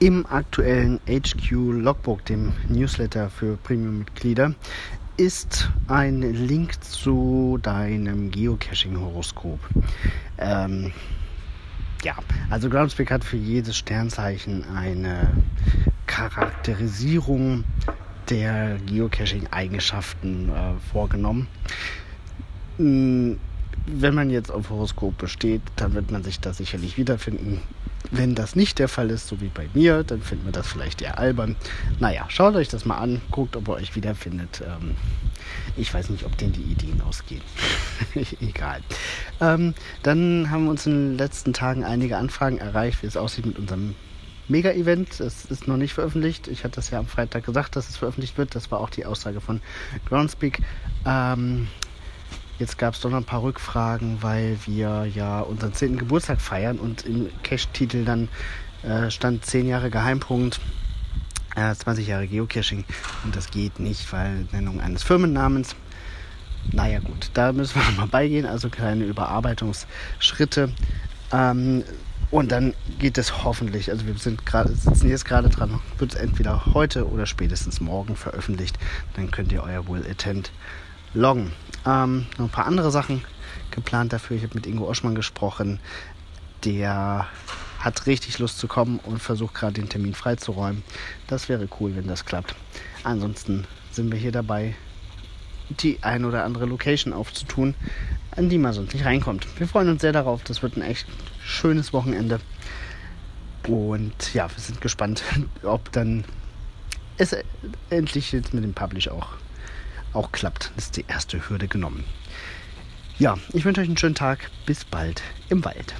Im aktuellen HQ Logbook, dem Newsletter für Premium-Mitglieder, ist ein Link zu deinem Geocaching-Horoskop. Ähm, ja, also Groundspeak hat für jedes Sternzeichen eine Charakterisierung der Geocaching-Eigenschaften äh, vorgenommen. Hm, wenn man jetzt auf Horoskop besteht, dann wird man sich da sicherlich wiederfinden. Wenn das nicht der Fall ist, so wie bei mir, dann findet man das vielleicht eher albern. Naja, schaut euch das mal an, guckt, ob ihr euch wiederfindet. Ähm, ich weiß nicht, ob denen die Ideen ausgehen. Egal. Ähm, dann haben wir uns in den letzten Tagen einige Anfragen erreicht, wie es aussieht mit unserem Mega-Event. Es ist noch nicht veröffentlicht. Ich hatte das ja am Freitag gesagt, dass es veröffentlicht wird. Das war auch die Aussage von Groundspeak. Ähm, Jetzt gab es doch noch ein paar Rückfragen, weil wir ja unseren 10. Geburtstag feiern und im Cache-Titel dann äh, stand 10 Jahre Geheimpunkt, äh, 20 Jahre Geocaching und das geht nicht, weil Nennung eines Firmennamens. Naja gut, da müssen wir nochmal beigehen, also kleine Überarbeitungsschritte. Ähm, und dann geht es hoffentlich, also wir sind grad, sitzen jetzt gerade dran, wird es entweder heute oder spätestens morgen veröffentlicht. Dann könnt ihr euer Will Attend loggen. Ähm, noch ein paar andere Sachen geplant dafür. Ich habe mit Ingo Oschmann gesprochen. Der hat richtig Lust zu kommen und versucht gerade den Termin freizuräumen. Das wäre cool, wenn das klappt. Ansonsten sind wir hier dabei, die ein oder andere Location aufzutun, an die man sonst nicht reinkommt. Wir freuen uns sehr darauf. Das wird ein echt schönes Wochenende. Und ja, wir sind gespannt, ob dann es endlich jetzt mit dem Publish auch auch klappt. Ist die erste Hürde genommen. Ja, ich wünsche euch einen schönen Tag. Bis bald im Wald.